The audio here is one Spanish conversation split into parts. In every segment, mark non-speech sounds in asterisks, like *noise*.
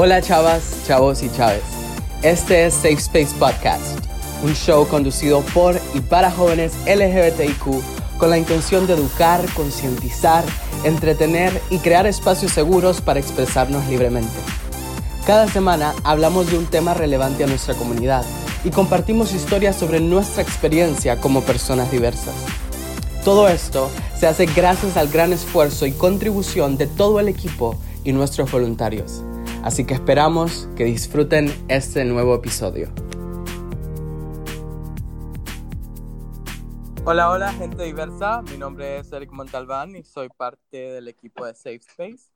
Hola chavas, chavos y chaves. Este es Safe Space Podcast, un show conducido por y para jóvenes LGBTIQ con la intención de educar, concientizar, entretener y crear espacios seguros para expresarnos libremente. Cada semana hablamos de un tema relevante a nuestra comunidad y compartimos historias sobre nuestra experiencia como personas diversas. Todo esto se hace gracias al gran esfuerzo y contribución de todo el equipo y nuestros voluntarios. Así que esperamos que disfruten este nuevo episodio. Hola, hola gente diversa, mi nombre es Eric Montalbán y soy parte del equipo de Safe Space.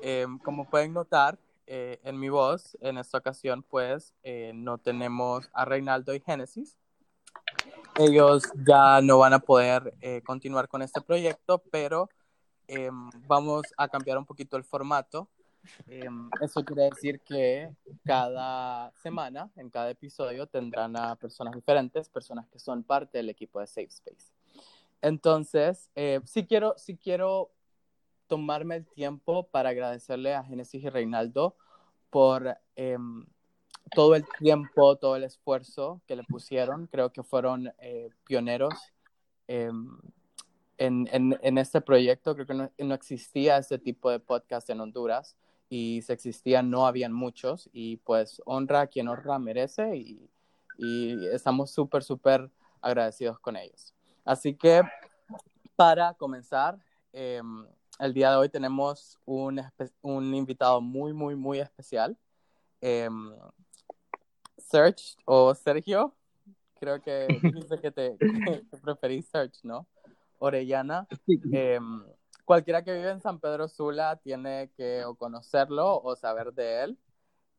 Em, como pueden notar eh, en mi voz, en esta ocasión pues eh, no tenemos a Reinaldo y Génesis. Ellos ya no van a poder eh, continuar con este proyecto, pero em, vamos a cambiar un poquito el formato Em, eso quiere decir que cada semana, en cada episodio, tendrán a personas diferentes, personas que son parte del equipo de Safe Space. Entonces, eh, sí, quiero, sí quiero tomarme el tiempo para agradecerle a Genesis y Reinaldo por em, todo el tiempo, todo el esfuerzo que le pusieron. Creo que fueron eh, pioneros em, en, en, en, este proyecto. Creo que no, no, existía este tipo de podcast en Honduras y si existían no habían muchos y pues honra a quien honra merece y, y estamos súper, súper agradecidos con ellos. Así que para comenzar, em, el día de hoy tenemos un, un, invitado muy, muy, muy especial. Eh, Serge o Sergio, creo que dice que te *laughs* que preferís Serge, ¿no? Orellana. Eh, cualquiera que vive en San Pedro Sula tiene que o conocerlo o saber de él.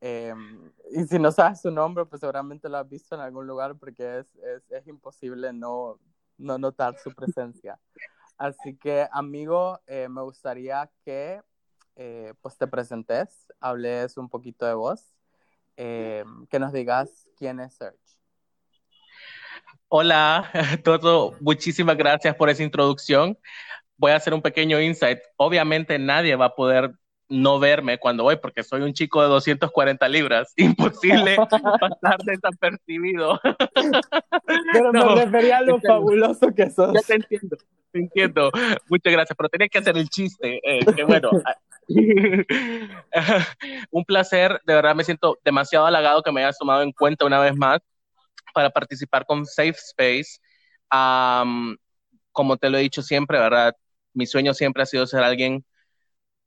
Em, y si no sabes su nombre, pues seguramente lo has visto en algún lugar porque es, es, es imposible no, no, notar su presencia. Así que, amigo, eh, me gustaría que eh, pues te presentes, hables un poquito de vos, eh, que nos digas quién es Serge. Hola, *laughs* Toto, muchísimas gracias por esa introducción voy a hacer un pequeño insight. Obviamente nadie va a poder no verme cuando voy porque soy un chico de 240 libras. *laughs* Imposible pasar desapercibido. *laughs* Pero me refería a lo fabuloso que sos. Ya te entiendo, te entiendo. Muchas gracias, pero tenía que hacer el chiste. Eh, que bueno. *laughs* un placer, de verdad me siento demasiado halagado que me hayas tomado en cuenta una vez más para participar con Safe Space. Um, como te lo he dicho siempre, ¿verdad? Mi sueño siempre ha sido ser alguien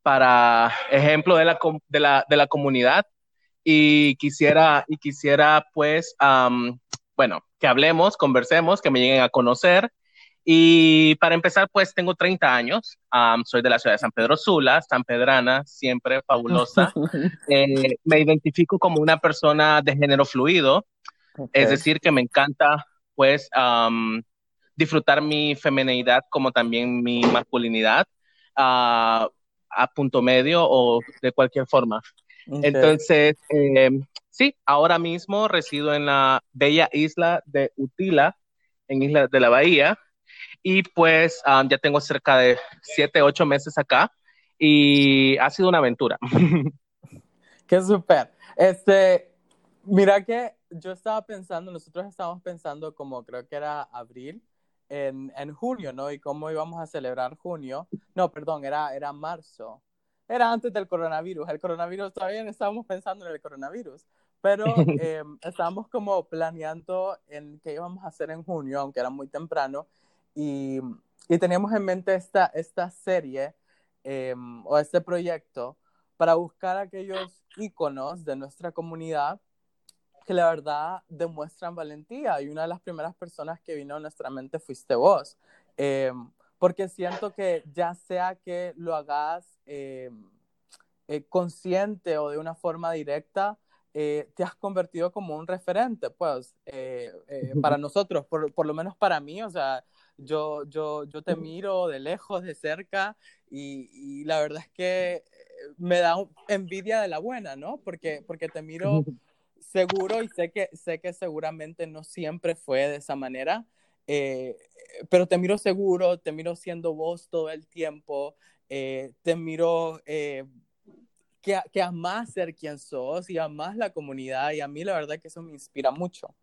para ejemplo de la, de la, de la comunidad. Y quisiera, y quisiera pues, bueno, que hablemos, conversemos, que me lleguen a conocer. Y para empezar, pues tengo 30 años, soy de la ciudad de San Pedro Sula, San Pedrana, siempre fabulosa. *laughs* Eh, me identifico como una persona de género fluido, es decir, que me encanta pues disfrutar mi feminidad como también mi masculinidad a punto medio o de cualquier forma. Entonces, eh, sí, ahora mismo resido en la bella isla de Utila, en Isla de la Bahía, y pues um, ya tengo cerca de siete, ocho meses acá y ha sido una aventura. *laughs* Qué súper. Este, mira que yo estaba pensando, nosotros estábamos pensando como creo que era abril, en, en, junio, ¿no? Y cómo íbamos a celebrar junio. No, perdón, era, era marzo. Era antes del coronavirus. El coronavirus, todavía no estábamos pensando en el coronavirus, pero *laughs* eh, estábamos como planeando en qué íbamos a hacer en junio, aunque era muy temprano, y, y teníamos en mente esta, esta serie eh, o este proyecto para buscar aquellos íconos de nuestra comunidad que la verdad demuestran valentía y una de las primeras personas que vino a nuestra mente fuiste vos. Eh, porque siento que ya sea que lo hagas eh, eh, consciente o de una forma directa, te has convertido como un referente, pues, para nosotros, por, por, lo menos para mí, o sea, yo, yo, yo te miro de lejos, de cerca, y, y la verdad es que me da envidia de la buena, ¿no? Porque, porque te miro *laughs* seguro y sé que, sé que seguramente no siempre fue de esa manera, eh, pero te miro seguro, te miro siendo vos todo el tiempo, eh, te miro eh, que, que amás ser quien sos y amás la comunidad y a mí la verdad que eso me inspira mucho.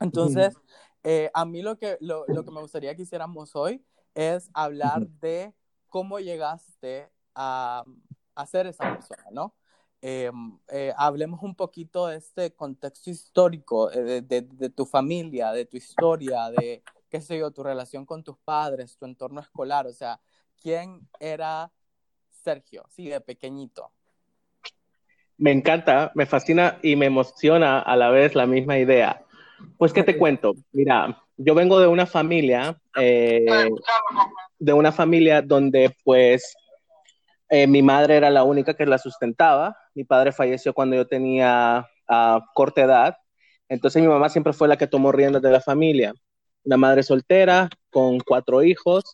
Entonces, eh, a mí lo que, lo, lo, que me gustaría que hiciéramos hoy es hablar de cómo llegaste a, a ser esa persona, ¿no? Eh, eh, hablemos un poquito de este contexto histórico, de, de, de, tu familia, de tu historia, de, qué sé yo, tu relación con tus padres, tu entorno escolar, o sea, ¿quién era Sergio? Sí, de pequeñito. Me encanta, me fascina y me emociona a la vez la misma idea. Pues, ¿qué te cuento? Mira, yo vengo de una familia, eh, de una familia donde, pues, eh, mi madre era la única que la sustentaba. Mi padre falleció cuando yo tenía uh, corta edad. Entonces, mi mamá siempre fue la que tomó riendas de la familia. Una madre soltera, con cuatro hijos,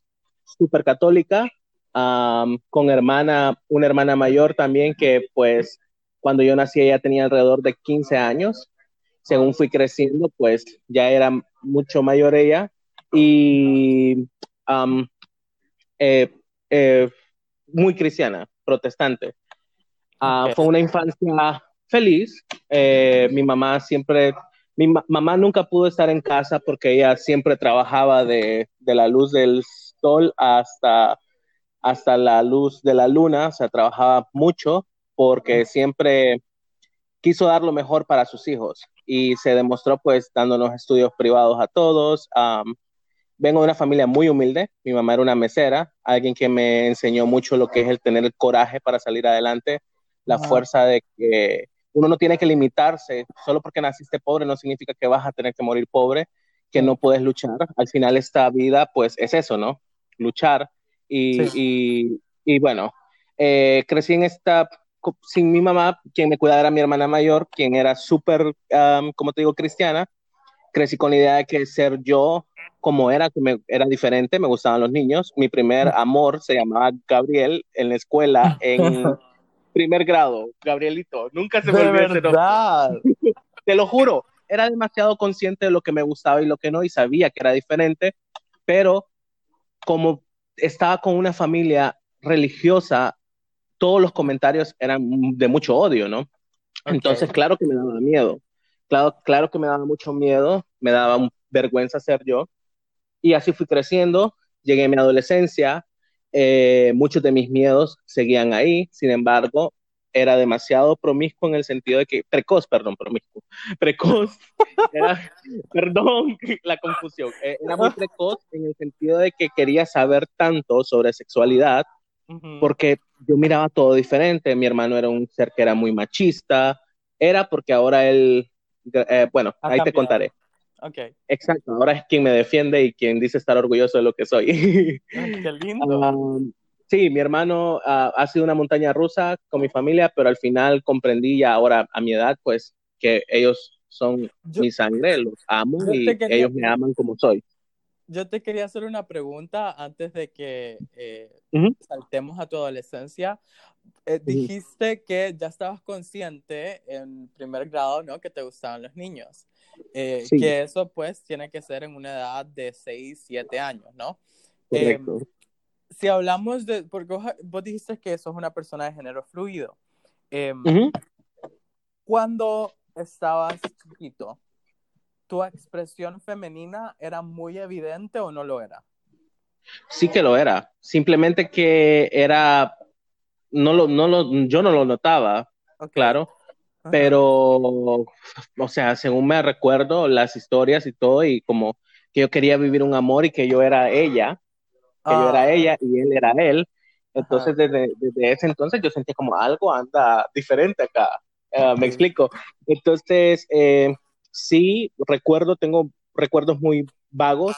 súper católica, con hermana, una hermana mayor también que, pues, cuando yo nací ella tenía alrededor de 15 años. Según fui creciendo, pues ya era mucho mayor ella. Y eh, eh, muy cristiana, protestante. Uh, okay. Fue una infancia feliz. Eh, mi mamá siempre, mi ma mamá nunca pudo estar en casa porque ella siempre trabajaba de, de la luz del sol hasta, hasta la luz de la luna, o sea, trabajaba mucho porque siempre quiso dar lo mejor para sus hijos y se demostró pues dándonos estudios privados a todos. Um, vengo de una familia muy humilde, mi mamá era una mesera, alguien que me enseñó mucho lo que es el tener el coraje para salir adelante, la wow. fuerza de que uno no tiene que limitarse, solo porque naciste pobre no significa que vas a tener que morir pobre, que no puedes luchar. Al final esta vida pues es eso, ¿no? Luchar. Y, sí. y, y bueno, eh, crecí en esta sin mi mamá, quien me cuidaba era mi hermana mayor, quien era súper, um, como te digo, cristiana. Crecí con la idea de que ser yo como era, que me, era diferente, me gustaban los niños. Mi primer amor se llamaba Gabriel en la escuela, en *laughs* primer grado, Gabrielito. Nunca se me olvidó. *laughs* Te lo juro, era demasiado consciente de lo que me gustaba y lo que no, y sabía que era diferente, pero como estaba con una familia religiosa, todos los comentarios eran de mucho odio, ¿no? Okay. Entonces, claro que me daba miedo. Claro, claro que me daba mucho miedo, me daba vergüenza ser yo. Y así fui creciendo, llegué a mi adolescencia, eh, muchos de mis miedos seguían ahí, sin embargo, era demasiado promiscuo en el sentido de que, precoz, perdón, promiscuo, *laughs* precoz, era, *laughs* perdón, *laughs* la confusión, eh, era muy precoz en el sentido de que quería saber tanto sobre sexualidad, porque yo miraba todo diferente. Mi hermano era un ser que era muy machista. Era porque ahora él, eh, bueno, ha ahí cambiado. te contaré. Okay. Exacto, ahora es quien me defiende y quien dice estar orgulloso de lo que soy. Ay, *laughs* qué lindo. Um, sí, mi hermano uh, ha sido una montaña rusa con mi familia, pero al final comprendí ya ahora a mi edad, pues, que ellos son yo, mi sangre, los amo y quería... ellos me aman como soy yo te quería hacer una pregunta antes de que eh, uh -huh. saltemos a tu adolescencia. Eh, uh -huh. Dijiste que ya estabas consciente en primer grado, ¿no? Que te gustaban los niños. Eh, sí. Que eso, pues, tiene que ser en una edad de 6, 7 años, ¿no? Correcto. si hablamos de, porque vos, vos, dijiste que sos una persona de género fluido. Uh -huh. Cuando estabas chiquito, ¿tu expresión femenina era muy evidente o no lo era? Sí que lo era, simplemente que era, no lo, no lo, yo no lo notaba, okay. claro, Ajá. pero, o sea, según me recuerdo las historias y todo, y como que yo quería vivir un amor y que yo era ella, que ah. yo era ella y él era él, entonces desde, desde, ese entonces yo sentía como algo anda diferente acá, uh, me explico, entonces... Eh, sí recuerdo, tengo recuerdos muy vagos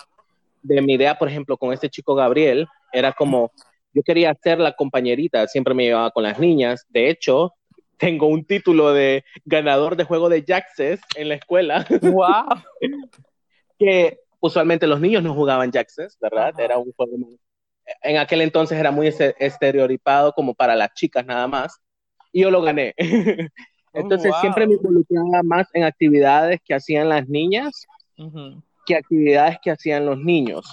de mi idea, por ejemplo, con este chico Gabriel, era como, yo quería ser la compañerita, siempre me llevaba con las niñas, de hecho, tengo un título de ganador de juego de Jaxes en la escuela. *laughs* ¡Wow! que usualmente los niños no jugaban Jaxes, ¿verdad? Ajá. Era un juego muy... En aquel entonces era muy estereotipado como para las chicas nada más, y yo lo gané. *laughs* Entonces oh, wow. siempre me involucraba más en actividades que hacían las niñas uh -huh. que actividades que hacían los niños.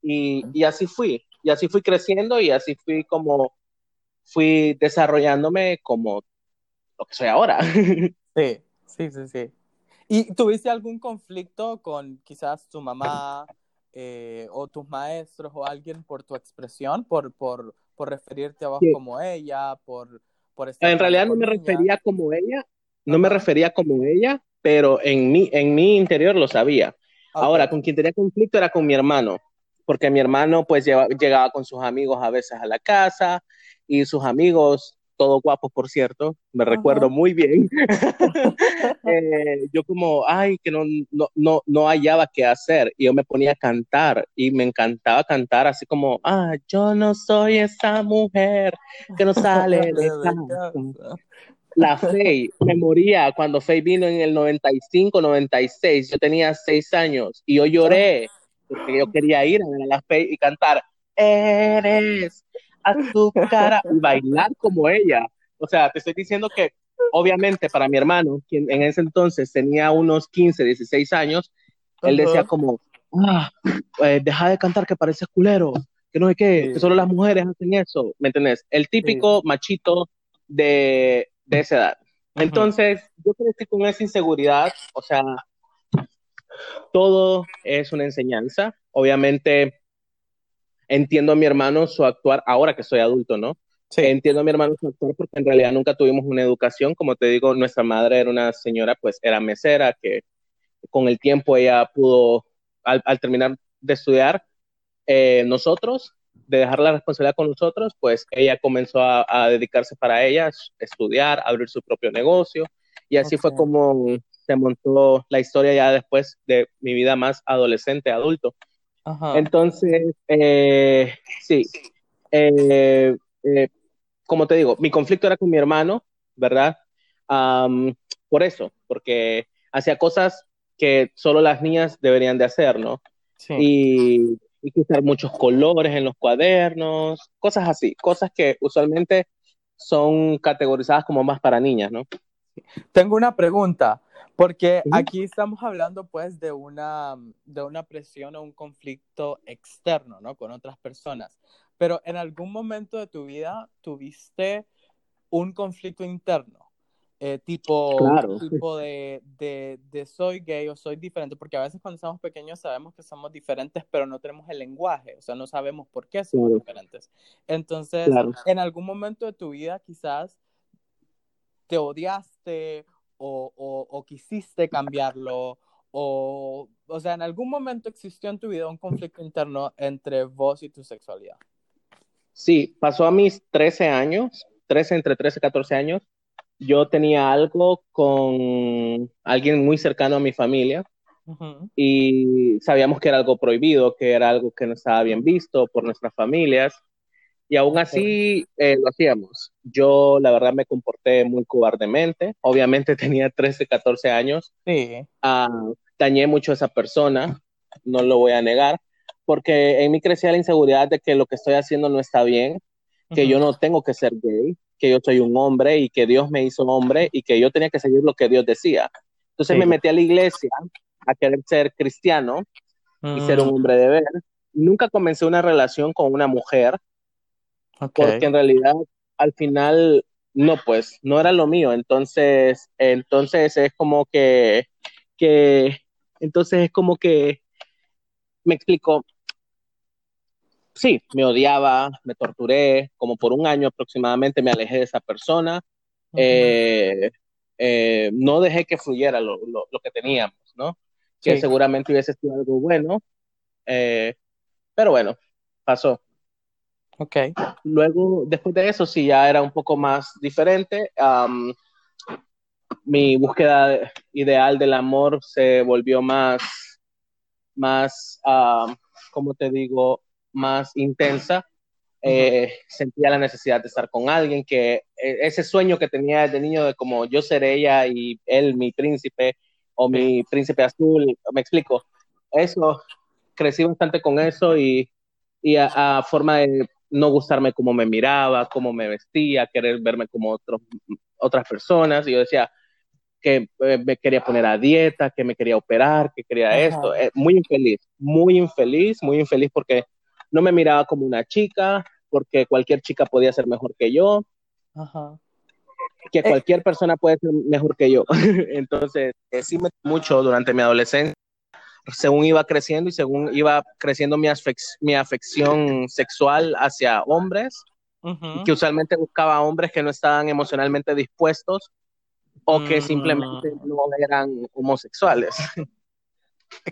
Y, y, así fui, y así fui creciendo y así fui como, fui desarrollándome como lo que soy ahora. *laughs* Sí, sí, sí, sí. ¿Y tuviste algún conflicto con quizás tu mamá eh, o tus maestros o alguien por tu expresión, por, por, por referirte a vos como ella, por, por estar En realidad no me refería como ella, no me refería como ella, pero en mi, en mi interior lo sabía. Ahora, con quien tenía conflicto era con mi hermano, porque mi hermano pues llegaba con sus amigos a veces a la casa y sus amigos todo guapos, por cierto, me recuerdo muy bien. *laughs* *laughs* Eh, yo como, ay, que no, no, no, no hallaba qué hacer y yo me ponía a cantar y me encantaba cantar así como, ah, yo no soy esa mujer que no sale *laughs* de casa. La Faye, me moría cuando Faye vino en el 95, 96, yo tenía seis años y yo lloré porque yo quería ir a la Faye y cantar, eres a su cara y bailar como ella. O sea, te estoy diciendo que obviamente para mi hermano, quien en ese entonces tenía unos 15, 16 años, él decía como, ah, pues, deja de cantar que pareces culero, que no sé qué, que solo las mujeres hacen eso, ¿me entiendes? El típico machito de, de, esa edad. Entonces, yo crecí con esa inseguridad, o sea, todo es una enseñanza. Obviamente, entiendo a mi hermano su actuar, ahora que soy adulto, ¿no? Sí. Entiendo a mi hermano su actuar porque en realidad nunca tuvimos una educación, como te digo, nuestra madre era una señora, pues era mesera, que con el tiempo ella pudo, al, terminar de estudiar, eh, nosotros, de dejar la responsabilidad con nosotros, pues ella comenzó a, dedicarse para ella, estudiar, abrir su propio negocio, y así fue como se montó la historia ya después de mi vida más adolescente, adulto. Entonces, eh, sí, eh, eh, como te digo, mi conflicto era con mi hermano, ¿verdad? por eso, porque hacía cosas que solo las niñas deberían de hacer, ¿no? Sí. Y, y usar muchos colores en los cuadernos, cosas así, cosas que usualmente son categorizadas como más para niñas, ¿no? Tengo una pregunta. Porque aquí estamos hablando pues de una, de una presión o un conflicto externo, ¿no? Con otras personas. Pero en algún momento de tu vida tuviste un conflicto interno, eh, tipo, tipo de, de, de, soy gay o soy diferente, porque a veces cuando somos pequeños sabemos que somos diferentes, pero no tenemos el lenguaje, o sea, no sabemos por qué somos diferentes. Entonces, en algún momento de tu vida quizás te odiaste o, o, quisiste cambiarlo, o, o sea, en algún momento existió en tu vida un conflicto interno entre vos y tu sexualidad. Sí, pasó a mis 13 años, 13, entre 13 y 14 años. Yo tenía algo con alguien muy cercano a mi familia y sabíamos que era algo prohibido, que era algo que no estaba bien visto por nuestras familias y aún así eh, lo hacíamos. Yo, la verdad, me comporté muy cobardemente. Obviamente *laughs* tenía 13, 14 años. Sí. Ah, dañé mucho a esa persona, no lo voy a negar, porque en mí crecía la inseguridad de que lo que estoy haciendo no está bien, que yo no tengo que ser gay, que yo soy un hombre y que Dios me hizo hombre y que yo tenía que seguir lo que Dios decía. Entonces me metí a la iglesia a querer ser cristiano y ser un mm. hombre de ver. Nunca comencé una relación con una mujer porque en realidad al final no, pues no era lo mío. Entonces, entonces es como que, que, entonces es como que, me explico, sí, me odiaba, me torturé, como por un año aproximadamente me alejé de esa persona. Eh, eh, no dejé que fluyera lo, que teníamos, ¿no? Que seguramente hubiese sido algo bueno, eh, pero bueno, pasó. Ok. Luego, después de eso, sí, ya era un poco más diferente. mi búsqueda ideal del amor se volvió más, más, como te digo, más intensa. Eh, sentía la necesidad de estar con alguien que e, ese sueño que tenía desde niño de como yo ser ella y él mi príncipe o mi príncipe azul, me explico, eso, crecí bastante con eso y, y a, forma de no gustarme cómo me miraba, cómo me vestía, querer verme como otros, otras personas. Y yo decía que eh, me quería poner a dieta, que me quería operar, que quería esto. Eh, muy infeliz, muy infeliz, muy infeliz porque no me miraba como una chica, porque cualquier chica podía ser mejor que yo. que cualquier persona puede ser mejor que yo. *laughs* Entonces, sí me mucho durante mi adolescencia, según iba creciendo y según iba creciendo mi, mi afección sexual hacia hombres, que usualmente buscaba hombres que no estaban emocionalmente dispuestos o que simplemente mm. no eran homosexuales. *laughs*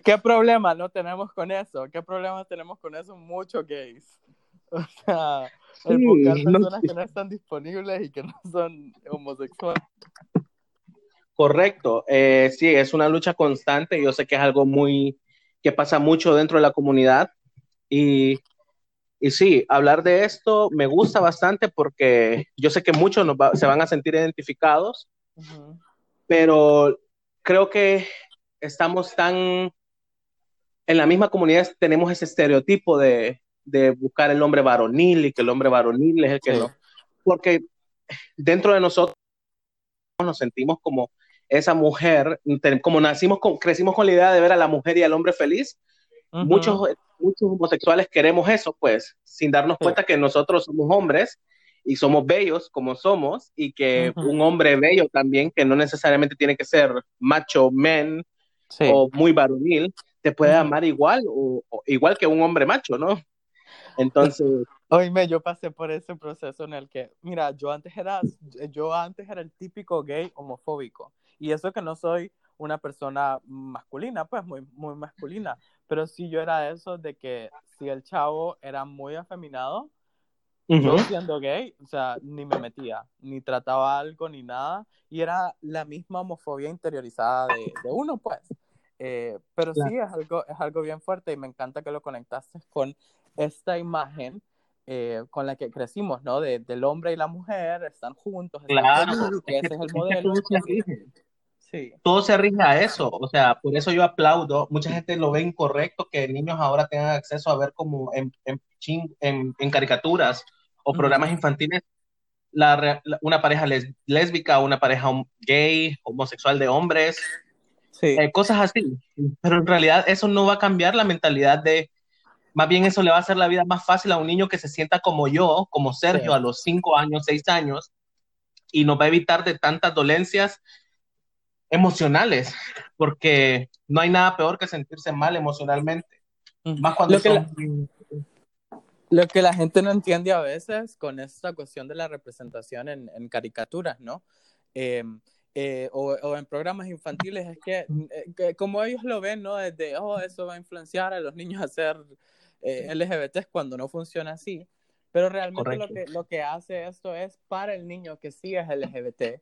¿Qué problema no tenemos con eso? ¿Qué problema tenemos con eso? Muchos gays. *laughs* O sea, el buscar personas que no están disponibles y que no son homosexuales. Correcto, eh, sí, es una lucha constante. Yo sé que es algo muy que pasa mucho dentro de la comunidad y, y sí, hablar de esto me gusta bastante porque yo sé que muchos se van a sentir identificados, pero creo que estamos tan en la misma comunidad tenemos ese estereotipo de, de buscar el hombre varonil y que el hombre varonil es el que no. Porque dentro de nosotros nos sentimos como esa mujer, como nacimos, con, crecimos con la idea de ver a la mujer y al hombre feliz. muchos, muchos homosexuales queremos eso, pues, sin darnos cuenta que nosotros somos hombres y somos bellos como somos y que un hombre bello también, que no necesariamente tiene que ser macho, men o muy varonil, te puede amar igual o, igual que un hombre macho, ¿no? Entonces. *laughs* Oíme, yo pasé por ese proceso en el que, mira, yo antes era, yo antes era el típico gay homofóbico. Y eso que no soy una persona masculina, pues muy, muy masculina. Pero sí yo era eso de que si el chavo era muy afeminado, yo siendo gay, o sea, ni me metía, ni trataba algo, ni nada. Y era la misma homofobia interiorizada de, de uno, pues. Eh, pero sí es algo, es algo bien fuerte y me encanta que lo conectaste con esta imagen eh, con la que crecimos, ¿no? De, del hombre y la mujer están juntos. claro, ese es el modelo. *laughs* Sí. Todo se rige a eso, o sea, por eso yo aplaudo. Mucha gente lo ve incorrecto que niños ahora tengan acceso a ver como en, en, en, caricaturas o programas infantiles la, una pareja lésbica, una pareja gay, homosexual de hombres, eh, cosas así. Pero en realidad eso no va a cambiar la mentalidad de más bien eso le va a hacer la vida más fácil a un niño que se sienta como yo, como Sergio, a los cinco años, seis años, y nos va a evitar de tantas dolencias emocionales, porque no hay nada peor que sentirse mal emocionalmente. Más cuando lo, que la, lo que la gente no entiende a veces con esta cuestión de la representación en, caricaturas, ¿no? Em, eh, o, en programas infantiles es que, eh, que, como ellos lo ven, ¿no? Desde, oh, eso va a influenciar a los niños a ser eh, LGBT cuando no funciona así. Pero realmente lo que, lo que hace esto es para el niño que sí es LGBT,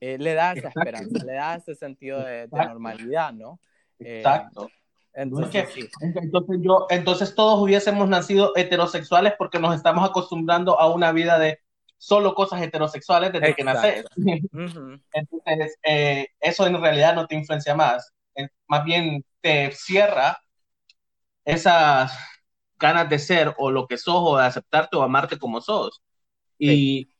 eh, le da esa esperanza, le da ese sentido de, normalidad, ¿no? Eh, Exacto. Entonces, entonces, yo, entonces todos hubiésemos nacido heterosexuales porque nos estamos acostumbrando a una vida de solo cosas heterosexuales desde que naces. *laughs* Entonces, eso en realidad no te influencia más, más bien te cierra esas ganas de ser o lo que sos o de aceptarte o amarte como sos. Y,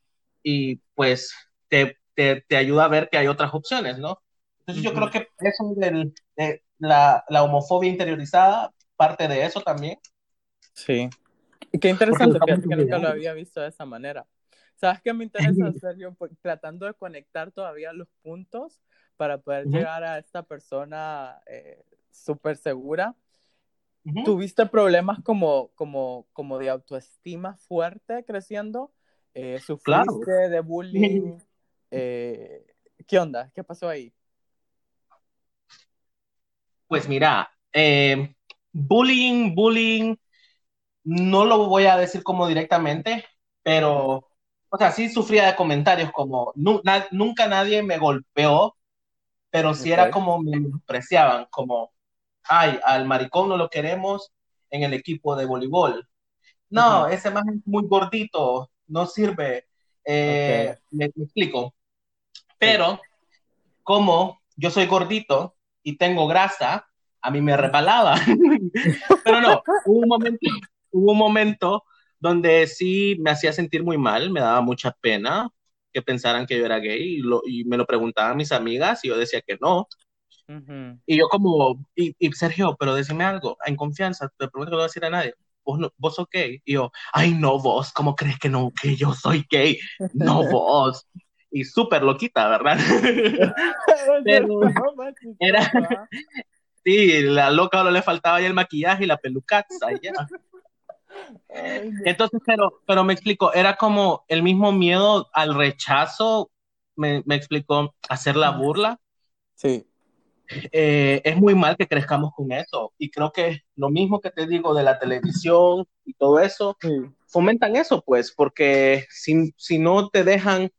y pues te, te, te, ayuda a ver que hay otras opciones, ¿no? Entonces yo creo que eso del, de la, la, homofobia interiorizada, parte de eso también. Sí. Qué interesante, que, que nunca lo había visto de esa manera. ¿Sabes qué me interesa, Sergio? Tratando de conectar todavía los puntos para poder llegar a esta persona eh, súper segura ¿Tuviste problemas como, como, como de autoestima fuerte creciendo? Eh, ¿Sufriste de bullying? *laughs* Eh, ¿Qué onda? ¿Qué pasó ahí? Pues mira, eh, bullying, bullying, no lo voy a decir como directamente, pero, o sea, sí sufría de comentarios como, nunca nadie me golpeó, pero sí era como me despreciaban, como, ay, al maricón no lo queremos en el equipo de voleibol. No, ese más es muy gordito, no sirve. Eh, me, explico. Pero, como yo soy gordito y tengo grasa, a mí me repalaba. *laughs* Pero no, hubo un momento, hubo un momento donde sí me hacía sentir muy mal, me daba mucha pena que pensaran que yo era gay y, y me lo preguntaban mis amigas y yo decía que no. Y yo como, y, Sergio, pero decime algo, en confianza, te prometo que no voy a decir a nadie, vos, no, vos sos gay. Y yo, ay no vos, ¿cómo crees que no, que yo soy gay? No *laughs* vos. Y súper loquita, ¿verdad? *laughs* Pero *laughs* era, sí, la loca ahora le faltaba ya el maquillaje y la pelucaza, ya. Entonces, pero, pero me explico, era como el mismo miedo al rechazo, me, me explicó, hacer la burla. Sí. Eh, es muy mal que crezcamos con eso. Y creo que lo mismo que te digo de la televisión y todo eso, fomentan eso, pues, porque si, si no te dejan,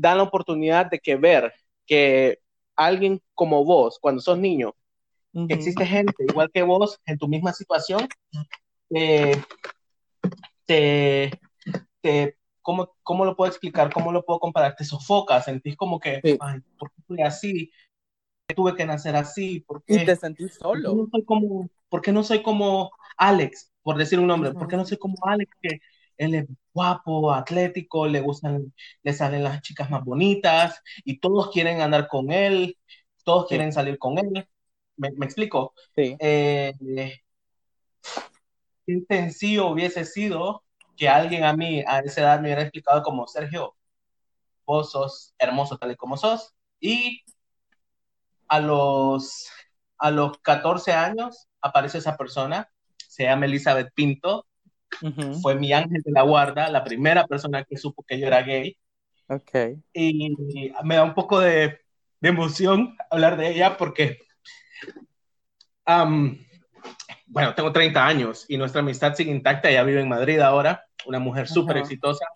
dan la oportunidad de que ver que alguien como vos, cuando sos niño, existe gente igual que vos en tu misma situación, eh, te, te ¿cómo, ¿cómo, lo puedo explicar? ¿Cómo lo puedo comparar? Te sofocas, sentís como que, ay, ¿por qué soy así? tuve que nacer así? ¿Por qué, y te sentís solo. ¿por qué, no soy como, ¿Por qué no soy como Alex, por decir un nombre? ¿Por qué no soy como Alex, que él es guapo, atlético, le gustan, le salen las chicas más bonitas y todos quieren andar con él, todos quieren salir con él? ¿Me, explico? Sí. Eh, qué sencillo hubiese sido que alguien a mí a esa edad me hubiera explicado como Sergio, vos sos hermoso tal y como sos y a los, a los 14 años aparece esa persona, se llama Elizabeth Pinto, fue mi ángel de la guarda, la primera persona que supo que yo era gay. Okay. Y me da un poco de, de emoción hablar de ella porque, bueno, tengo 30 años y nuestra amistad sigue intacta, ella vive en Madrid ahora, una mujer súper exitosa.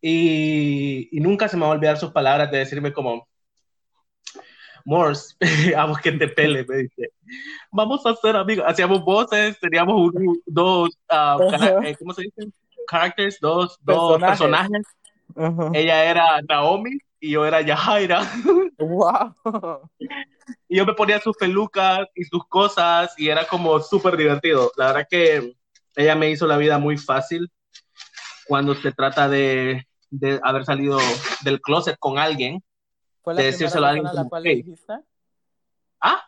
Y, y, nunca se me va a olvidar sus palabras de decirme como, Morse, *laughs* a vos que te pele, me dice, vamos a ser amigos. Hacíamos voces, teníamos dos, uh, ¿cómo se dice? Characters, dos, dos personajes. Ella era Naomi y yo era Yahaira. *laughs* ¡Wow! Y yo me ponía sus pelucas y sus cosas y era como súper divertido. La verdad que ella me hizo la vida muy fácil cuando se trata de, de haber salido del closet con alguien ¿Fue la primera persona a la cual le dijiste? ¿Ah?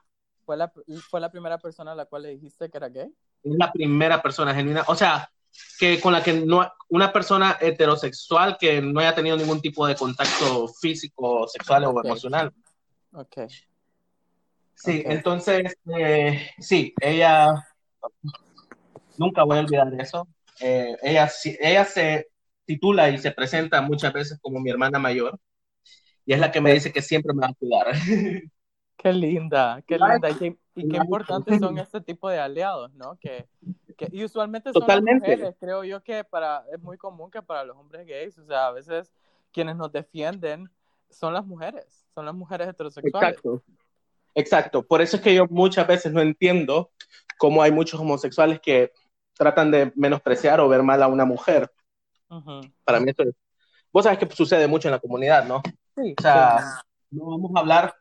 ¿Fue la, ¿Fue la primera persona a la cual le dijiste que era gay? Es la primera persona genuina, o sea, que con la que no, una persona heterosexual que no haya tenido ningún tipo de contacto físico, sexual o emocional. Ok. Sí, entonces, eh, sí, ella, nunca voy a olvidar de eso. Eh, ella, ella se titula y se presenta muchas veces como mi hermana mayor y es la que me dice que siempre me va a cuidar. *laughs* Qué linda, qué linda. Y qué, importantes son este tipo de aliados, ¿no? Que, que y usualmente son las mujeres. Creo yo que para, es muy común que para los hombres gays, o sea, a veces quienes nos defienden son las mujeres, son las mujeres heterosexuales. Exacto. Exacto. Por eso es que yo muchas veces no entiendo cómo hay muchos homosexuales que tratan de menospreciar o ver mal a una mujer. Para mí esto es... Vos sabes que sucede mucho en la comunidad, ¿no? O sea, no vamos a hablar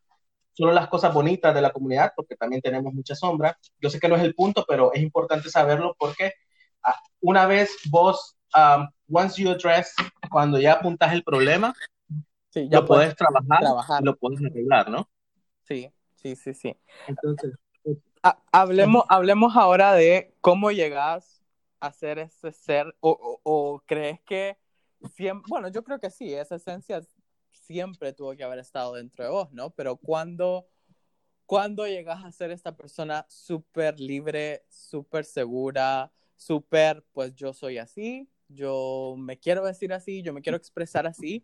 solo las cosas bonitas de la comunidad, porque también tenemos mucha sombra. Yo sé que no es el punto, pero es importante saberlo porque ah, una vez vos, um, once you address, cuando ya apuntas el problema, sí, ya lo puedes, trabajar, lo puedes arreglar, ¿no? Sí, sí, sí, sí. Entonces, pues, hablemos, hablemos ahora de cómo llegas a ser ese ser, o, o crees que, siempre, bueno, yo creo que sí, esa esencia siempre tuvo que haber estado dentro de vos, ¿no? Pero cuando, cuando llegas a ser esta persona súper libre, súper segura, súper, pues yo soy así, yo me quiero decir así, yo me quiero expresar así,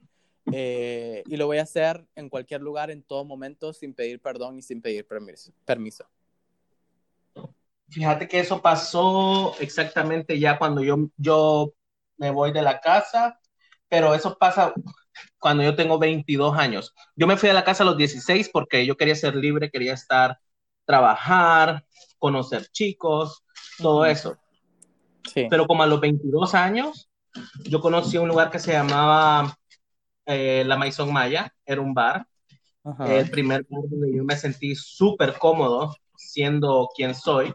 eh, y lo voy a hacer en cualquier lugar, en todo momento, sin pedir perdón y sin pedir permiso. Fíjate que eso pasó exactamente ya cuando yo, yo me voy de la casa, pero eso pasa cuando yo tengo 22 años. Yo me fui a la casa a los 16 porque yo quería ser libre, quería estar, trabajar, conocer chicos, todo eso. Sí. Pero como a los 22 años, yo conocí un lugar que se llamaba eh, La Maison Maya, era un bar. El primer bar donde yo me sentí súper cómodo siendo quien soy.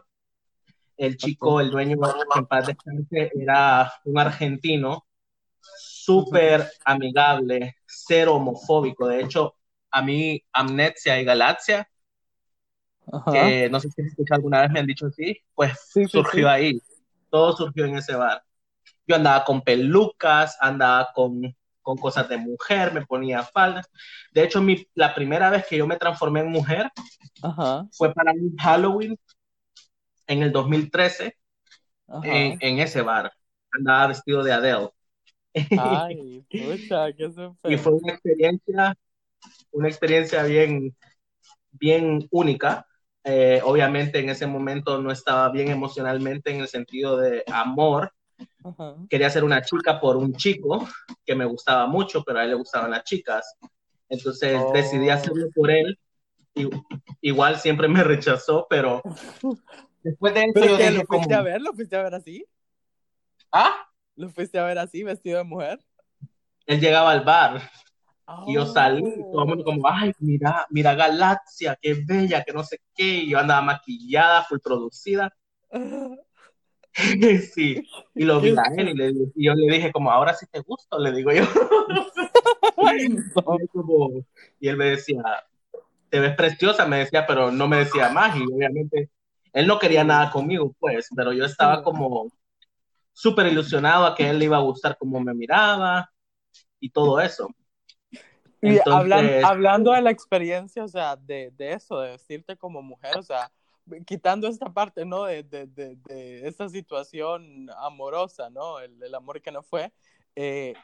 El chico, el dueño, en paz descanse, era un argentino súper amigable, cero homofóbico. De hecho, a mí, Amnesia y Galaxia, que no sé si alguna vez me han dicho así, pues surgió ahí. Todo surgió en ese bar. Yo andaba con pelucas, andaba con, con cosas de mujer, me ponía faldas. De hecho, mi, la primera vez que yo me transformé en mujer fue para un Halloween en el 2013 en, en, ese bar. Andaba vestido de Adele. Ay, *laughs* pucha, qué Y fue una experiencia, una experiencia bien, bien única. Eh, obviamente en ese momento no estaba bien emocionalmente en el sentido de amor. Quería ser una chica por un chico que me gustaba mucho, pero a él le gustaban las chicas. Entonces decidí oh. hacerlo por él. Y, igual siempre me rechazó, pero *laughs* después de eso yo ¿Lo fuiste a ver? ¿Lo fuiste a ver así? ¿Ah? *laughs* ¿Lo fuiste a ver así, vestido de mujer? Él llegaba al bar y yo salí, todo el mundo como, ay, mira, mira Galaxia, qué bella, que no sé qué. Y yo andaba maquillada, fui producida. *laughs* sí, y lo vi a *laughs* él y, le, y, yo le dije como, ahora sí te gusto, le digo yo. y él me decía, te ves preciosa, me decía, pero no me decía más. Y obviamente él no quería nada conmigo, pues, pero yo estaba como súper ilusionado a que él le iba a gustar cómo me miraba y todo eso. Y hablando, de la experiencia, o sea, de, de, eso, de vestirte como mujer, o sea, quitando esta parte, ¿no? De, de, de esta situación amorosa, ¿no? El, el amor que no fue. Eh,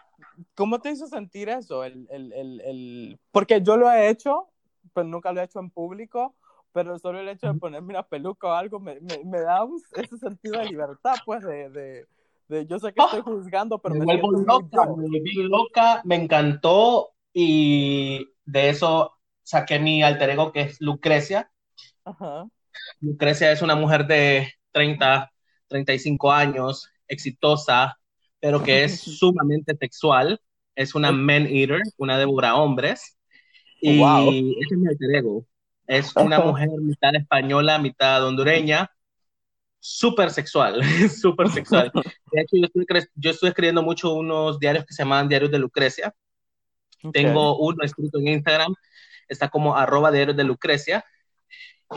¿Cómo te hizo sentir eso? El, el, el, Porque yo lo he hecho, pero nunca lo he hecho en público, pero solo el hecho de ponerme una peluca o algo me, me, me da ese sentido de libertad, pues, de, yo sé que estoy ¡Ah! juzgando, pero me, vuelvo loca, me volví loca, me encantó y de eso saqué mi alter ego que es Lucrecia. Lucrecia es una mujer de 30, 35 años, exitosa, pero que es *laughs* sumamente sexual. Es una man eater, una devora hombres. Y ese es mi alter ego. Es una *laughs* mujer mitad española, mitad hondureña, súper sexual, *laughs* súper sexual. *laughs* De hecho, yo estoy, yo estoy, escribiendo mucho unos diarios que se llaman Diarios de Lucrecia. Tengo uno escrito en Instagram, está como arroba diarios de Lucrecia.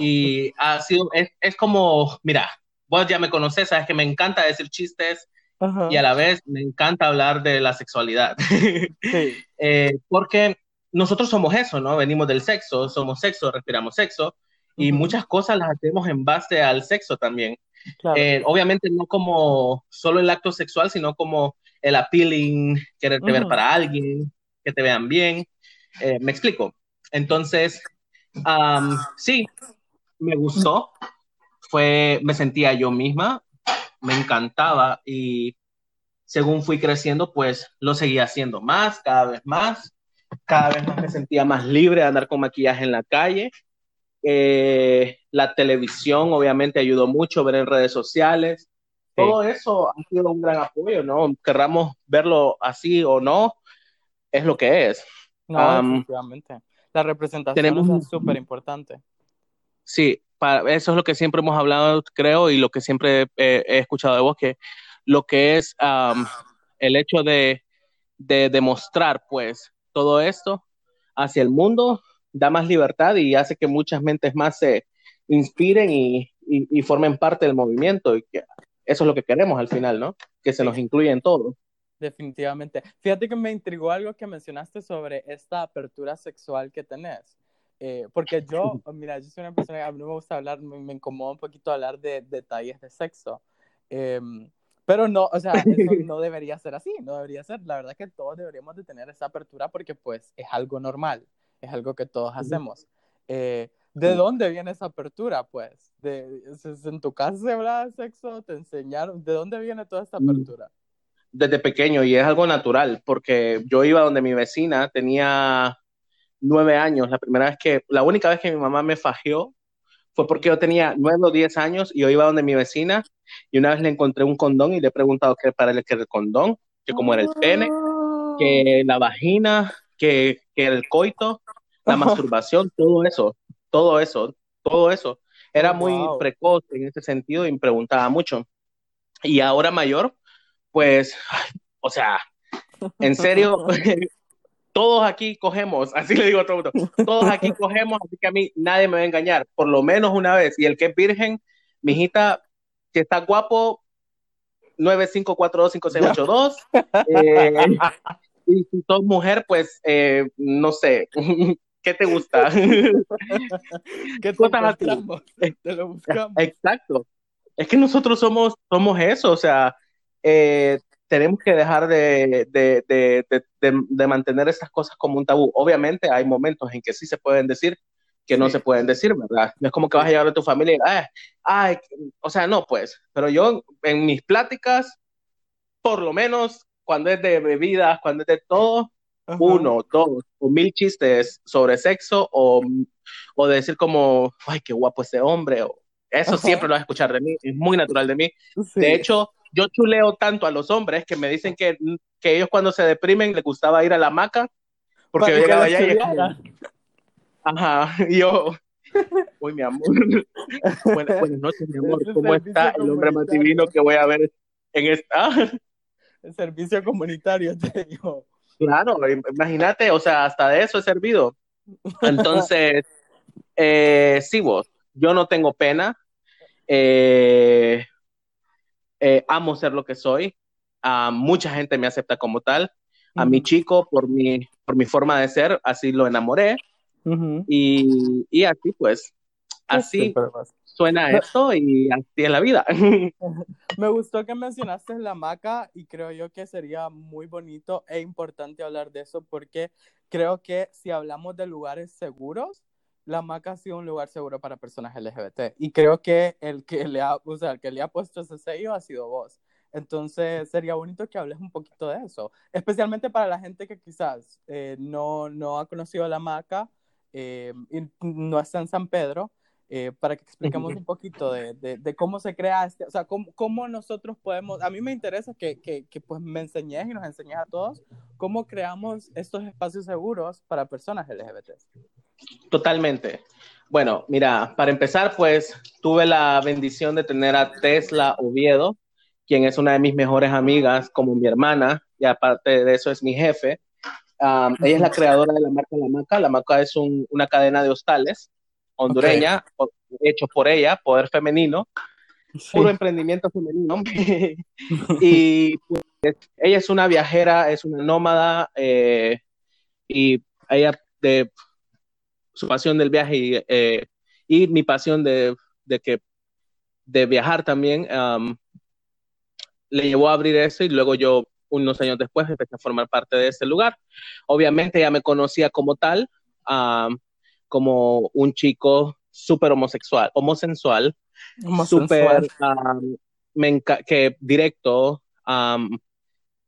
Y ha sido, es, es, como, mira, vos ya me conoces, sabes que me encanta decir chistes y a la vez me encanta hablar de la sexualidad. *laughs* Sí. eh, porque nosotros somos eso, ¿no? Venimos del sexo, somos sexo, respiramos sexo y muchas cosas las hacemos en base al sexo también. Eh, obviamente no como solo el acto sexual, sino como el appealing, quererte ver para alguien, que te vean bien. Eh, me explico. Entonces, sí, me gustó. Fue, me sentía yo misma, me encantaba y según fui creciendo, pues lo seguía haciendo más, cada vez más. Cada vez más me sentía más libre de andar con maquillaje en la calle. Eh, la televisión obviamente ayudó mucho, ver en redes sociales. Todo eso ha sido un gran apoyo, ¿no? Querramos verlo así o no, es lo que es. No, La representación es súper importante. Sí, para, eso es lo que siempre hemos hablado, creo, y lo que siempre he escuchado de vos, que lo que es el hecho de, de demostrar, pues, todo esto hacia el mundo da más libertad y hace que muchas mentes más se inspiren y, y, formen parte del movimiento. Y que eso es lo que queremos al final, ¿no? Que se nos incluya en todo. Definitivamente. Fíjate que me intrigó algo que mencionaste sobre esta apertura sexual que tenés. Eh, porque yo, *laughs* mira, yo soy una persona que a mí no me gusta hablar, me, incomoda un poquito hablar de, detalles de sexo. Em, pero no, o sea, eso *laughs* no debería ser así, no debería ser. La verdad que todos deberíamos de tener esa apertura porque pues es algo normal es algo que todos hacemos. Eh, ¿De dónde viene esa apertura, pues? De, ¿En tu casa se hablaba de sexo? ¿Te enseñaron? ¿De dónde viene toda esta mm. apertura? Desde pequeño, y es algo natural, porque yo iba donde mi vecina, tenía nueve años, la primera vez que, la única vez que mi mamá me fajeó fue porque yo tenía nueve o diez años y yo iba donde mi vecina y una vez le encontré un condón y le he preguntado qué para él que el condón, que cómo era el pene, que la vagina, que, que el coito, la masturbación, todo eso, todo eso, todo eso. Era muy precoz en ese sentido y me preguntaba mucho. Y ahora mayor, pues, o sea, en serio, *laughs* todos aquí cogemos, así le digo a todo el mundo, todos aquí cogemos, así que a mí nadie me va a engañar, por lo menos una vez. Y el que es virgen, mi hijita, que está guapo, 95425682. *laughs* Eh, y si sos mujer, pues, eh, no sé, ¿qué te gusta? *laughs* ¿Qué cosas *laughs* Te lo buscamos. Exacto. Es que nosotros somos, somos eso, o sea, eh, tenemos que dejar de, de, de, de, mantener estas cosas como un tabú. Obviamente hay momentos en que sí se pueden decir, que no se pueden decir, ¿verdad? No es como que vas a llegar a tu familia y, ay, ay, o sea, no, pues, pero yo en mis pláticas, por lo menos cuando es de bebidas, cuando es de todo, uno, dos o mil chistes sobre sexo o, o de decir como, ay, qué guapo ese hombre, o eso siempre lo vas a escuchar de mí, es muy natural de mí. De hecho, yo chuleo tanto a los hombres que me dicen que, que ellos cuando se deprimen les gustaba ir a la hamaca porque llegaba allá y Ajá, *laughs* y yo, uy, mi amor. *laughs* buenas, *laughs* buenas, noches, mi amor. ¿Cómo está el hombre más divino que voy a ver en esta? El servicio comunitario, te digo. Claro, imagínate, o sea, hasta de eso he servido. Entonces, *laughs* eh, sí, vos, yo no tengo pena. Eh, eh, amo ser lo que soy. A mucha gente me acepta como tal. A mi chico, por mi, por mi forma de ser, así lo enamoré y, y, así pues, así suena esto y así es la vida. *laughs* Me gustó que mencionaste la maca y creo yo que sería muy bonito e importante hablar de eso porque creo que si hablamos de lugares seguros, la maca ha sido un lugar seguro para personas LGBT y creo que el que le ha, o sea, el que le ha puesto ese sello ha sido vos. Entonces sería bonito que hables un poquito de eso, especialmente para la gente que quizás eh, no, no ha conocido la maca eh, no está en San Pedro, eh, para que expliquemos un poquito de, de, cómo se crea este, o sea, cómo, cómo nosotros podemos, a mí me interesa que, que, que, pues me enseñes y nos enseñes a todos cómo creamos estos espacios seguros para personas LGBT. Totalmente. Bueno, mira, para empezar, pues tuve la bendición de tener a Tesla Oviedo, quien es una de mis mejores amigas, como mi hermana, y aparte de eso es mi jefe ella es la creadora de la marca La Maca. La Maca es una cadena de hostales hondureña, hecho por ella, Poder Femenino, puro emprendimiento femenino. *laughs* y pues, ella es una viajera, es una nómada, eh, y ella de su pasión del viaje y, eh, mi pasión de, que de viajar también le llevó a abrir eso y luego yo unos años después empecé a formar parte de ese lugar. Obviamente ya me conocía como tal, como un chico súper homosexual, homosensual, súper que directo,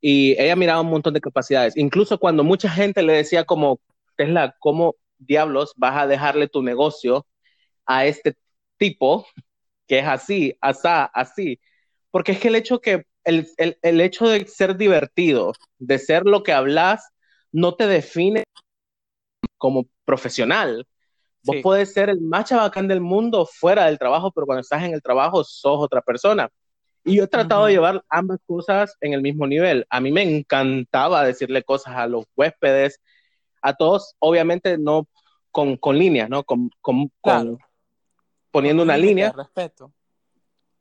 y ella miraba un montón de capacidades. Incluso cuando mucha gente le decía como, Tesla, ¿cómo diablos vas a dejarle tu negocio a este tipo que es así, asá, así? Porque es que el hecho que el, hecho de ser divertido, de ser lo que hablas, no te define como profesional. Vos puedes ser el más chabacán del mundo fuera del trabajo, pero cuando estás en el trabajo sos otra persona. Y yo he tratado de llevar ambas cosas en el mismo nivel. A mí me encantaba decirle cosas a los huéspedes, a todos, obviamente no con, con líneas, ¿no? Con, con, poniendo una línea. Respeto.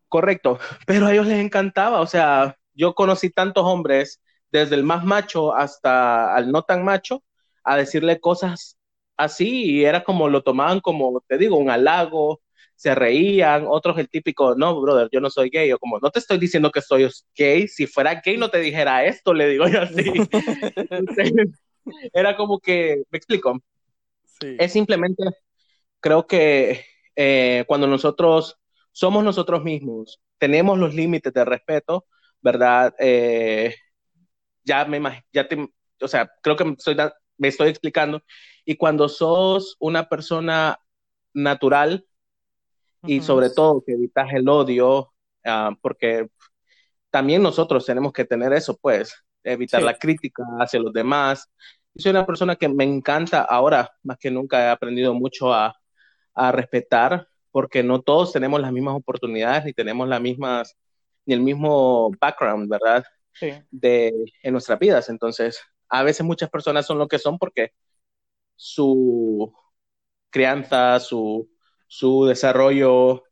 Correcto, *laughs* pero a ellos les encantaba, o sea, yo conocí tantos hombres, desde el más macho hasta al no tan macho, a decirle cosas así y era como lo tomaban como, te digo, un halago, se reían, otros el típico, no, brother, yo no soy gay, o como, no te estoy diciendo que soy gay, si fuera gay no te dijera esto, le digo yo así. *laughs* era como que, me explico, es simplemente, creo que eh, cuando nosotros somos nosotros mismos, tenemos los límites de respeto, ¿verdad? Eh, ya me ya te, o sea, creo que me estoy explicando. Y cuando sos una persona natural y sobre todo que evitas el odio, ah, porque también nosotros tenemos que tener eso, pues, evitar la crítica hacia los demás. soy una persona que me encanta ahora, más que nunca he aprendido mucho a, a respetar porque no todos tenemos las mismas oportunidades ni tenemos las mismas, ni el mismo background, ¿verdad? Sí. De, en nuestras vidas. Entonces, a veces muchas personas son lo que son porque su crianza, su, su desarrollo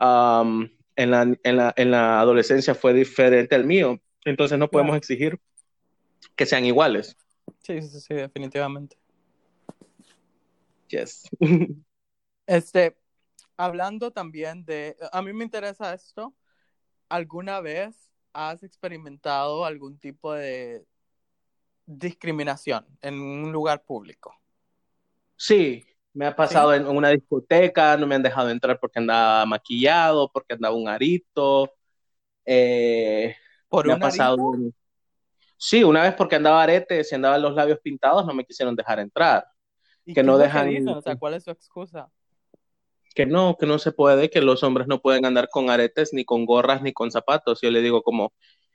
um, en, la, en, la, en, la, adolescencia fue diferente al mío. Entonces no podemos exigir que sean iguales. Sí, sí, sí, definitivamente. Yes. *laughs* Este, hablando también de, a mí me interesa esto, ¿alguna vez has experimentado algún tipo de discriminación en un lugar público? Sí, me ha pasado en una discoteca, no me han dejado entrar porque andaba maquillado, porque andaba un arito. Eh, ¿Por me un ha pasado. arito? Sí, una vez porque andaba aretes y andaba los labios pintados, no me quisieron dejar entrar. ¿Y que qué no dejan- dicen? O sea, ¿cuál es su excusa? Que no, que no se puede, que los hombres no pueden andar con aretes, ni con gorras, ni con zapatos. Yo le digo como,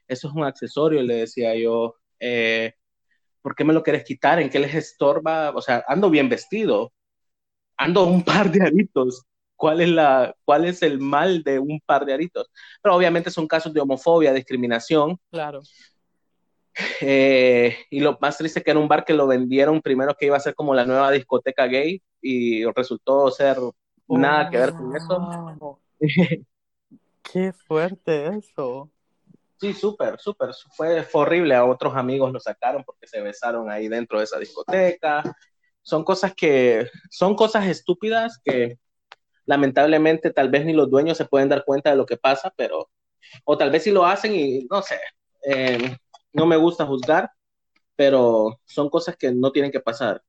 eso es un accesorio, le decía yo, eh, ¿por qué me lo quieres quitar? ¿En qué les estorba? O sea, ando bien vestido, ando un par de aritos. ¿Cuál es la, cuál es el mal de un par de aritos? Pero obviamente son casos de homofobia, discriminación. Claro. Eh, y lo más triste que era un bar que lo vendieron primero que iba a ser como la nueva discoteca gay y resultó ser nada que ver con eso. *laughs* Qué fuerte eso. Sí, súper, súper. Fue, horrible. A otros amigos lo sacaron porque se besaron ahí dentro de esa discoteca. Son cosas que, son cosas estúpidas que lamentablemente tal vez ni los dueños se pueden dar cuenta de lo que pasa, pero, o tal vez sí lo hacen y no sé, eh, no me gusta juzgar, pero son cosas que no tienen que pasar.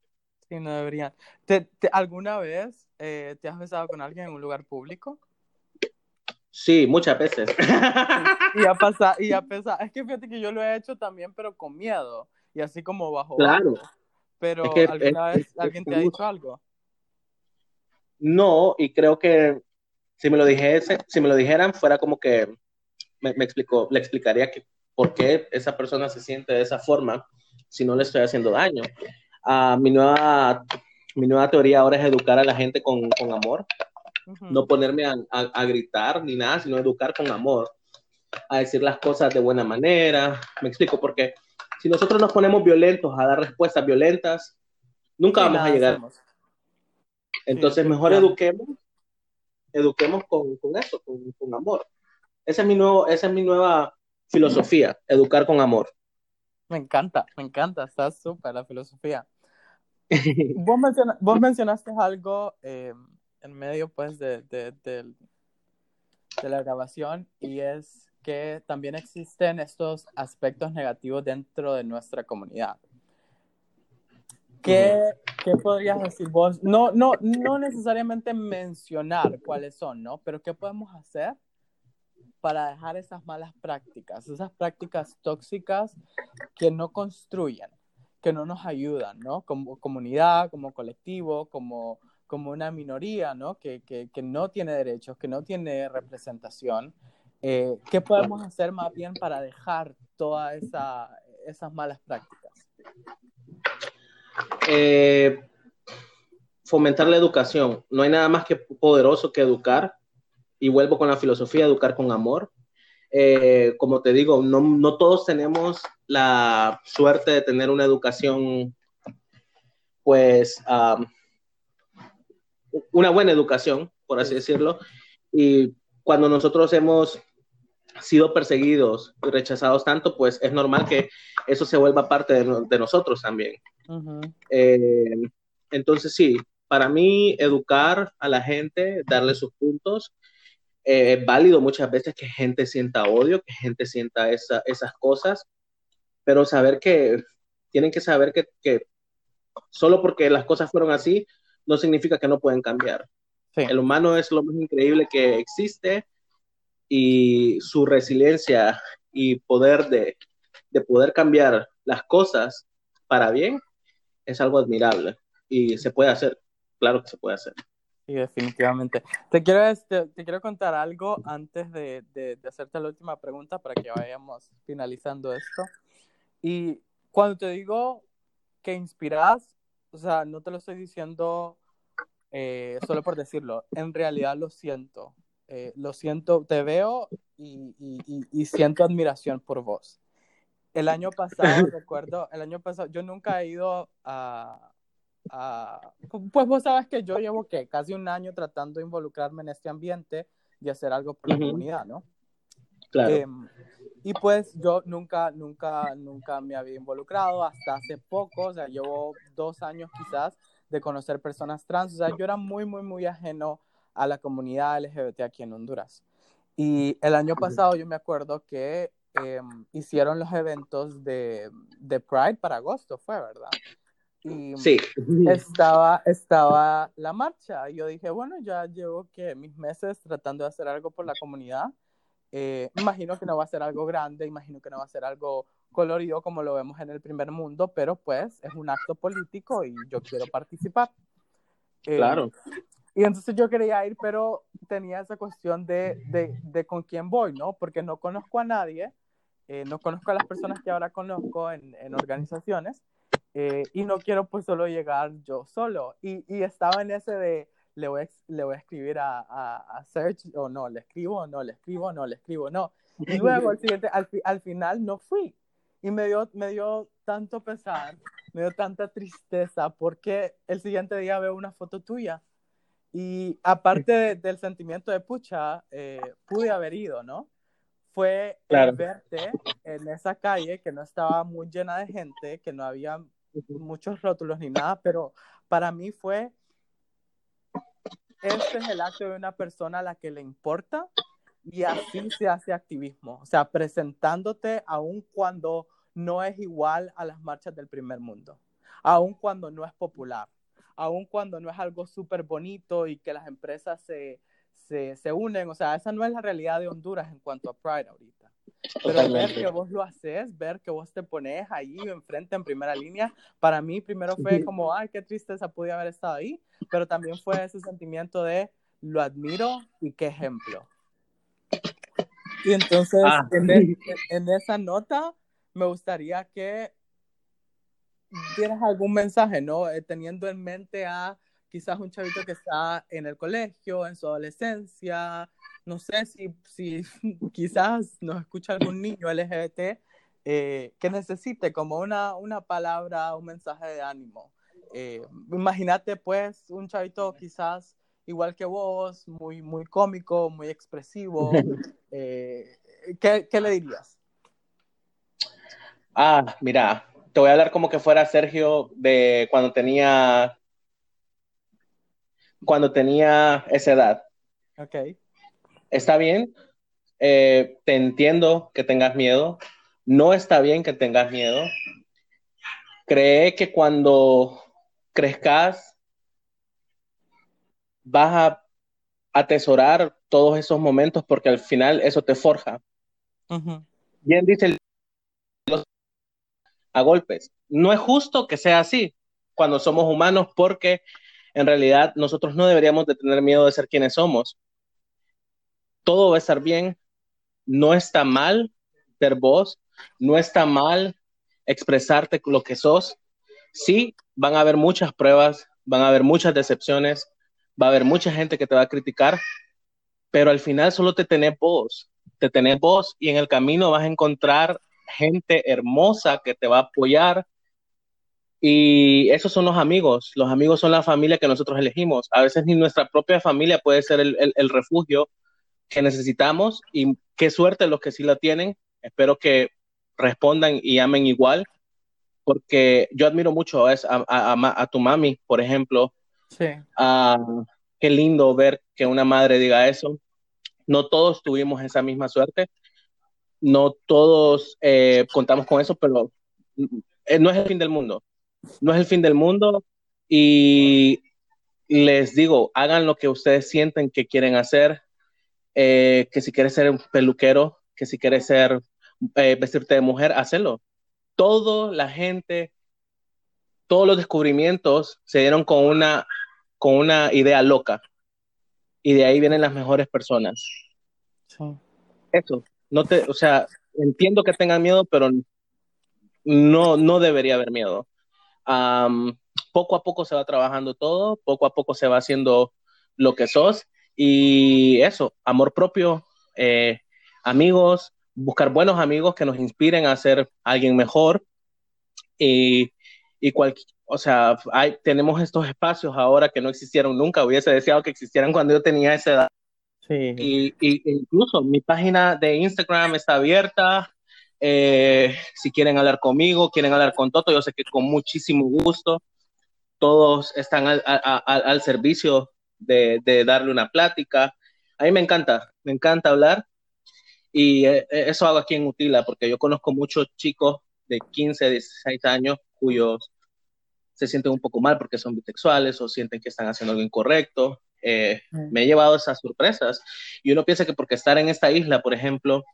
Sí, no deberían. ¿Te, te- alguna vez eh, te has besado con alguien en un lugar público? Sí, muchas veces. Y a pasar, y a pesar, es que fíjate que yo lo he hecho también, pero con miedo, y así como bajo Claro. bajo. Pero Es que ¿alguna es- vez es- alguien te ha dicho algo? No, y creo que si me lo dijese, si me lo dijeran, fuera como que me, me explicó, le explicaría que por qué esa persona se siente de esa forma si no le estoy haciendo daño. Ah, mi, nueva, mi nueva teoría ahora es educar a la gente con, con amor, No ponerme a, a- a gritar ni nada, sino educar con amor, a decir las cosas de buena manera. Me explico, porque si nosotros nos ponemos violentos a dar respuestas violentas, nunca vamos a llegar. hacemos. Entonces, Sí, mejor definitivamente. eduquemos, eduquemos con, con eso, con, con amor. Esa es, mi nuevo, esa es mi nueva filosofía, educar con amor. Me encanta, me encanta, está súper la filosofía. *laughs* Vos, menciona- vos mencionaste algo eh, en medio pues de, de, del- de la grabación y es que también existen estos aspectos negativos dentro de nuestra comunidad. ¿Qué, qué podrías decir vos? No, no, no necesariamente mencionar cuáles son, ¿no? Pero ¿qué podemos hacer para dejar esas malas prácticas, esas prácticas tóxicas que no construyen, que no nos ayudan, ¿no? Como comunidad, como colectivo, como, como una minoría, ¿no? Que, que, que no tiene derechos, que no tiene representación. Eh, ¿Qué podemos hacer más bien para dejar todas esa, esas malas prácticas? Eh, fomentar la educación. No hay nada más que poderoso que educar. Y vuelvo con la filosofía, educar con amor. Eh, como te digo, no, no todos tenemos la suerte de tener una educación, pues, um, una buena educación, por así Sí. decirlo. Y cuando nosotros hemos sido perseguidos y rechazados tanto, pues es normal que eso se vuelva parte de, no- de nosotros también. Eh, entonces, sí, para mí, educar a la gente, darle sus puntos, eh, es válido muchas veces que gente sienta odio, que gente sienta esa- esas cosas, pero saber que tienen que saber que, que solo porque las cosas fueron así, no significa que no pueden cambiar. Sí. El humano es lo más increíble que existe y su resiliencia y poder de, de poder cambiar las cosas para bien es algo admirable y se puede hacer, claro que se puede hacer. Sí, definitivamente. Te quiero, este, te quiero contar algo antes de, de, de hacerte la última pregunta para que vayamos finalizando esto. Y cuando te digo que inspiras, o sea, no te lo estoy diciendo eh, solo por decirlo, en realidad lo siento. Eh, lo siento, te veo y, y, y, y siento admiración por vos. El año pasado, *laughs* recuerdo, el año pasado, yo nunca he ido a, a, pues vos sabes que yo llevo que casi un año tratando de involucrarme en este ambiente y hacer algo por la comunidad, ¿no? Claro. Em, y pues yo nunca, nunca, nunca me había involucrado hasta hace poco, o sea, llevo dos años quizás de conocer personas trans, o sea, yo era muy, muy, muy ajeno a la comunidad LGBT aquí en Honduras. Y el año pasado yo me acuerdo que em, hicieron los eventos de, de, Pride para agosto, fue, ¿verdad? Y sí. estaba, estaba la marcha. Y yo dije, bueno, ya llevo que mis meses tratando de hacer algo por la comunidad. Eh, imagino que no va a ser algo grande, imagino que no va a ser algo colorido como lo vemos en el primer mundo, pero pues es un acto político y yo quiero participar. Eh, claro. Y entonces yo quería ir, pero tenía esa cuestión de, de, de con quién voy, ¿no? Porque no conozco a nadie, eh, no conozco a las personas que ahora conozco en, en organizaciones, eh, y no quiero pues solo llegar yo solo. Y, y estaba en ese de, le voy a, le voy a escribir a, a, a Serge, o no, le escribo, no, le escribo, no, le escribo, no. Y luego al, siguiente, al, al final no fui. Y me dio, me dio tanto pesar, me dio tanta tristeza, porque el siguiente día veo una foto tuya y aparte del sentimiento de pucha, eh, pude haber ido, ¿no? Fue verte en esa calle que no estaba muy llena de gente, que no había muchos rótulos ni nada, pero para mí fue, este es el acto de una persona a la que le importa y así se hace activismo, o sea, presentándote aun cuando no es igual a las marchas del primer mundo, aun cuando no es popular aun cuando no es algo súper bonito y que las empresas se, se, se, unen. O sea, esa no es la realidad de Honduras en cuanto a Pride ahorita. Pero ver que vos lo haces, ver que vos te pones ahí enfrente en primera línea, para mí primero fue como, ay, qué tristeza pude haber estado ahí, pero también fue ese sentimiento de lo admiro y qué ejemplo. Y entonces, ah. en, e, en, esa nota, me gustaría que tienes algún mensaje, ¿no? Eh, teniendo en mente a quizás un chavito que está en el colegio, en su adolescencia, no sé si, si *laughs* quizás nos escucha algún niño LGBT eh, que necesite como una, una palabra, un mensaje de ánimo. Eh, imagínate pues un chavito quizás igual que vos, muy, muy cómico, muy expresivo. *laughs* ¿qué, ¿Qué le dirías? Ah, mira, te voy a hablar como que fuera Sergio de cuando tenía cuando tenía esa edad. Ok. Está bien, eh, te entiendo que tengas miedo, no está bien que tengas miedo. Cree que cuando crezcas vas a atesorar todos esos momentos porque al final eso te forja. Bien dice el a golpes. No es justo que sea así cuando somos humanos porque en realidad nosotros no deberíamos de tener miedo de ser quienes somos. Todo va a estar bien. No está mal ser vos, no está mal expresarte lo que sos. Sí, van a haber muchas pruebas, van a haber muchas decepciones, va a haber mucha gente que te va a criticar, pero al final solo te tenés vos, te tenés vos y en el camino vas a encontrar gente hermosa que te va a apoyar. Y esos son los amigos. Los amigos son la familia que nosotros elegimos. A veces ni nuestra propia familia puede ser el, el, refugio que necesitamos. Y qué suerte los que sí la tienen. Espero que respondan y amen igual. Porque yo admiro mucho a, a, a tu mami, por ejemplo. Sí. Ah, qué lindo ver que una madre diga eso. No todos tuvimos esa misma suerte no todos eh, contamos con eso, pero eh, no es el fin del mundo. No es el fin del mundo y les digo, hagan lo que ustedes sienten que quieren hacer, eh, que si quieres ser un peluquero, que si quieres ser, vestirte de mujer, hacelo. Toda la gente, todos los descubrimientos se dieron con una, con una idea loca y de ahí vienen las mejores personas. Eso no te, o sea, entiendo que tengan miedo, pero no, no debería haber miedo. poco a poco se va trabajando todo, poco a poco se va haciendo lo que sos y eso, amor propio, eh, amigos, buscar buenos amigos que nos inspiren a ser alguien mejor y, y o sea, hay, tenemos estos espacios ahora que no existieron nunca, hubiese deseado que existieran cuando yo tenía esa edad. Sí. Y, incluso mi página de Instagram está abierta. Eh, si quieren hablar conmigo, quieren hablar con Toto, yo sé que con muchísimo gusto todos están al, servicio de, darle una plática. A mí me encanta, me encanta hablar y eh, eso hago aquí en Utila porque yo conozco muchos chicos de 15, 16 años cuyos se sienten un poco mal porque son bisexuales o sienten que están haciendo algo incorrecto. Eh, mm. Me he llevado esas sorpresas y uno piensa que porque estar en esta isla, por ejemplo,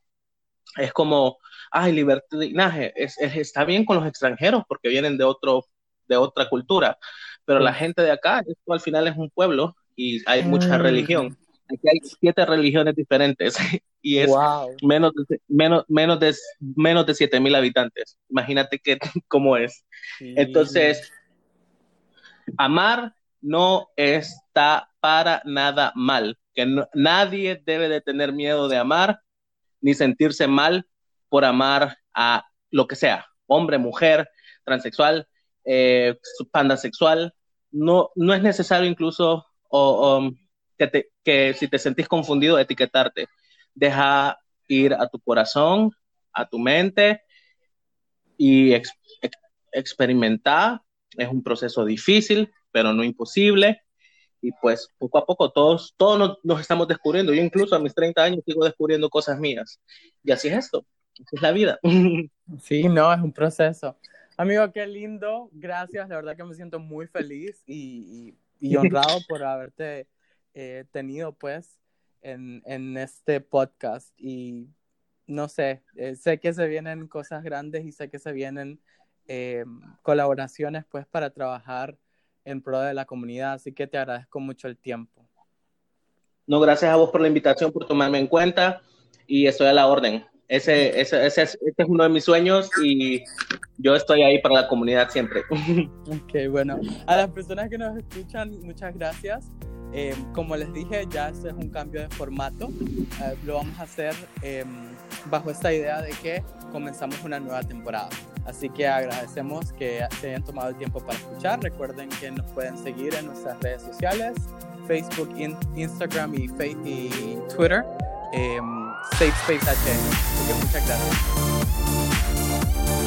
es como, ay, libertinaje, es, está bien con los extranjeros porque vienen de, otro, de otra cultura, pero la gente de acá, esto al final es un pueblo y hay mucha mm. religión. Aquí hay siete religiones diferentes *laughs* y es menos, de, menos, menos de menos de siete mil habitantes. Imagínate que, *laughs* cómo es. Entonces, amar no está para nada mal, que nadie debe de tener miedo de amar ni sentirse mal por amar a lo que sea, hombre, mujer, transexual, eh, sexual. No, no es necesario incluso que, que si te sentís confundido, etiquetarte. Deja ir a tu corazón, a tu mente y experimentar es un proceso difícil, pero no imposible. Y pues poco a poco todos, todos nos, estamos descubriendo. Yo incluso a mis 30 años sigo descubriendo cosas mías. Y así es esto, así es la vida. *laughs* Sí, no, es un proceso. Amigo, qué lindo. Gracias, la verdad que me siento muy feliz y, y, *laughs* honrado por haberte eh, tenido pues en, en, este podcast. Y no sé, eh, sé que se vienen cosas grandes y sé que se vienen eh, colaboraciones pues para trabajar en pro de la comunidad, así que te agradezco mucho el tiempo. No, gracias a vos por la invitación, por tomarme en cuenta y estoy a la orden. Ese, ese, ese, es uno de mis sueños y yo estoy ahí para la comunidad siempre. *laughs* Ok, bueno, a las personas que nos escuchan, muchas gracias. Eh, como les dije, ya este es un cambio de formato. Eh, lo vamos a hacer em, bajo esta idea de que comenzamos una nueva temporada. Así que agradecemos que se hayan tomado el tiempo para escuchar. Recuerden que nos pueden seguir en nuestras redes sociales, Facebook, Instagram y, y Twitter. Eh, Safe Space HN. Así que muchas gracias.